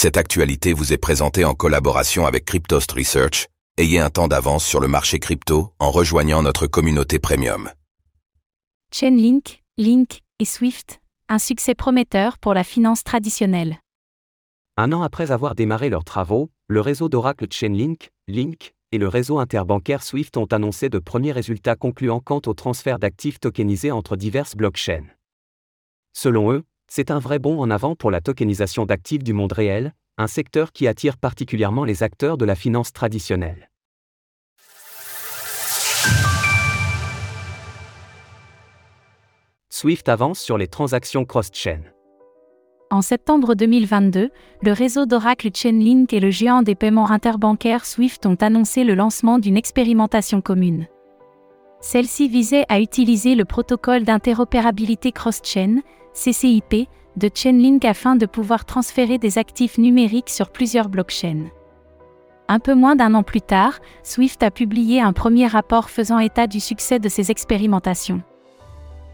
Cette actualité vous est présentée en collaboration avec Cryptost Research. Ayez un temps d'avance sur le marché crypto en rejoignant notre communauté premium. Chainlink, Link et Swift, un succès prometteur pour la finance traditionnelle. Un an après avoir démarré leurs travaux, le réseau d'Oracle Chainlink, Link, et le réseau interbancaire SWIFT ont annoncé de premiers résultats concluants quant au transfert d'actifs tokenisés entre diverses blockchains. Selon eux, c'est un vrai bond en avant pour la tokenisation d'actifs du monde réel, un secteur qui attire particulièrement les acteurs de la finance traditionnelle. Swift avance sur les transactions cross-chain. En septembre 2022, le réseau d'Oracle Chainlink et le géant des paiements interbancaires Swift ont annoncé le lancement d'une expérimentation commune. Celle-ci visait à utiliser le protocole d'interopérabilité cross-chain, CCIP, de Chainlink afin de pouvoir transférer des actifs numériques sur plusieurs blockchains. Un peu moins d'un an plus tard, Swift a publié un premier rapport faisant état du succès de ces expérimentations.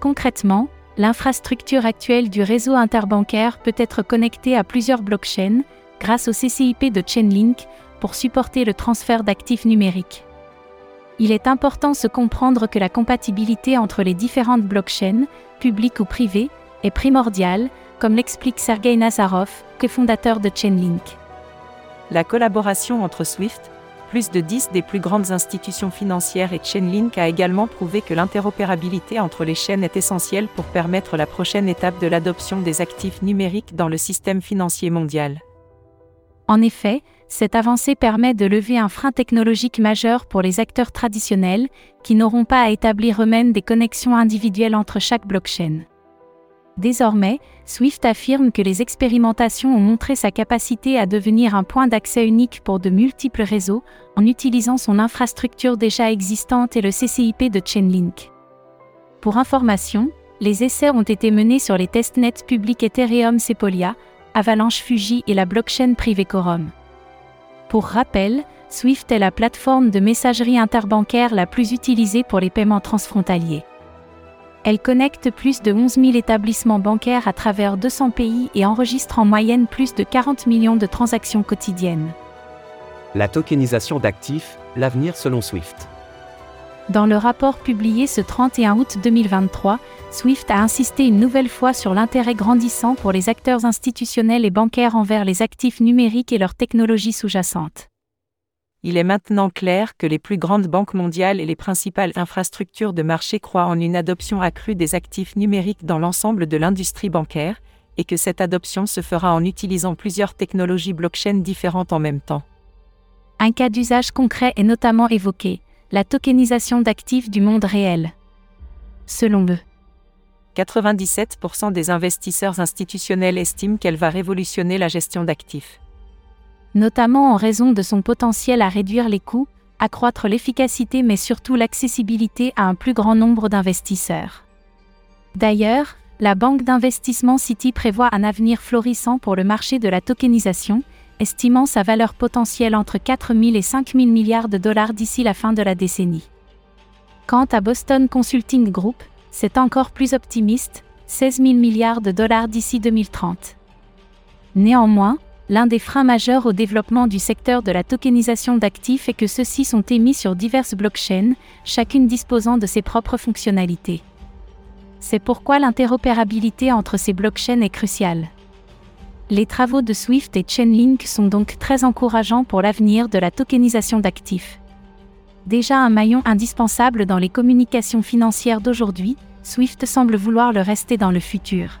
Concrètement, l'infrastructure actuelle du réseau interbancaire peut être connectée à plusieurs blockchains, grâce au CCIP de Chainlink, pour supporter le transfert d'actifs numériques. Il est important de comprendre que la compatibilité entre les différentes blockchains, publiques ou privées, est primordiale, comme l'explique Sergei Nazarov, cofondateur de Chainlink. La collaboration entre Swift, plus de 10 des plus grandes institutions financières et Chainlink a également prouvé que l'interopérabilité entre les chaînes est essentielle pour permettre la prochaine étape de l'adoption des actifs numériques dans le système financier mondial. En effet, cette avancée permet de lever un frein technologique majeur pour les acteurs traditionnels, qui n'auront pas à établir eux-mêmes des connexions individuelles entre chaque blockchain. Désormais, Swift affirme que les expérimentations ont montré sa capacité à devenir un point d'accès unique pour de multiples réseaux, en utilisant son infrastructure déjà existante et le CCIP de Chainlink. Pour information, les essais ont été menés sur les testnets publics Ethereum Sepolia, Avalanche Fuji et la blockchain privée Quorum. Pour rappel, Swift est la plateforme de messagerie interbancaire la plus utilisée pour les paiements transfrontaliers. Elle connecte plus de 11 000 établissements bancaires à travers 200 pays et enregistre en moyenne plus de 40 millions de transactions quotidiennes. La tokenisation d'actifs, l'avenir selon Swift. Dans le rapport publié ce 31 août 2023, Swift a insisté une nouvelle fois sur l'intérêt grandissant pour les acteurs institutionnels et bancaires envers les actifs numériques et leurs technologies sous-jacentes il est maintenant clair que les plus grandes banques mondiales et les principales infrastructures de marché croient en une adoption accrue des actifs numériques dans l'ensemble de l'industrie bancaire, et que cette adoption se fera en utilisant plusieurs technologies blockchain différentes en même temps. Un cas d'usage concret est notamment évoqué, la tokenisation d'actifs du monde réel. Selon eux, 97% des investisseurs institutionnels estiment qu'elle va révolutionner la gestion d'actifs notamment en raison de son potentiel à réduire les coûts, accroître l'efficacité mais surtout l'accessibilité à un plus grand nombre d'investisseurs. D'ailleurs, la banque d'investissement Citi prévoit un avenir florissant pour le marché de la tokenisation, estimant sa valeur potentielle entre 4 000 et 5 000 milliards de dollars d'ici la fin de la décennie. Quant à Boston Consulting Group, c'est encore plus optimiste, 16 000 milliards de dollars d'ici 2030. Néanmoins, l'un des freins majeurs au développement du secteur de la tokenisation d'actifs est que ceux-ci sont émis sur diverses blockchains, chacune disposant de ses propres fonctionnalités. C'est pourquoi l'interopérabilité entre ces blockchains est cruciale. Les travaux de Swift et Chainlink sont donc très encourageants pour l'avenir de la tokenisation d'actifs. Déjà un maillon indispensable dans les communications financières d'aujourd'hui, Swift semble vouloir le rester dans le futur.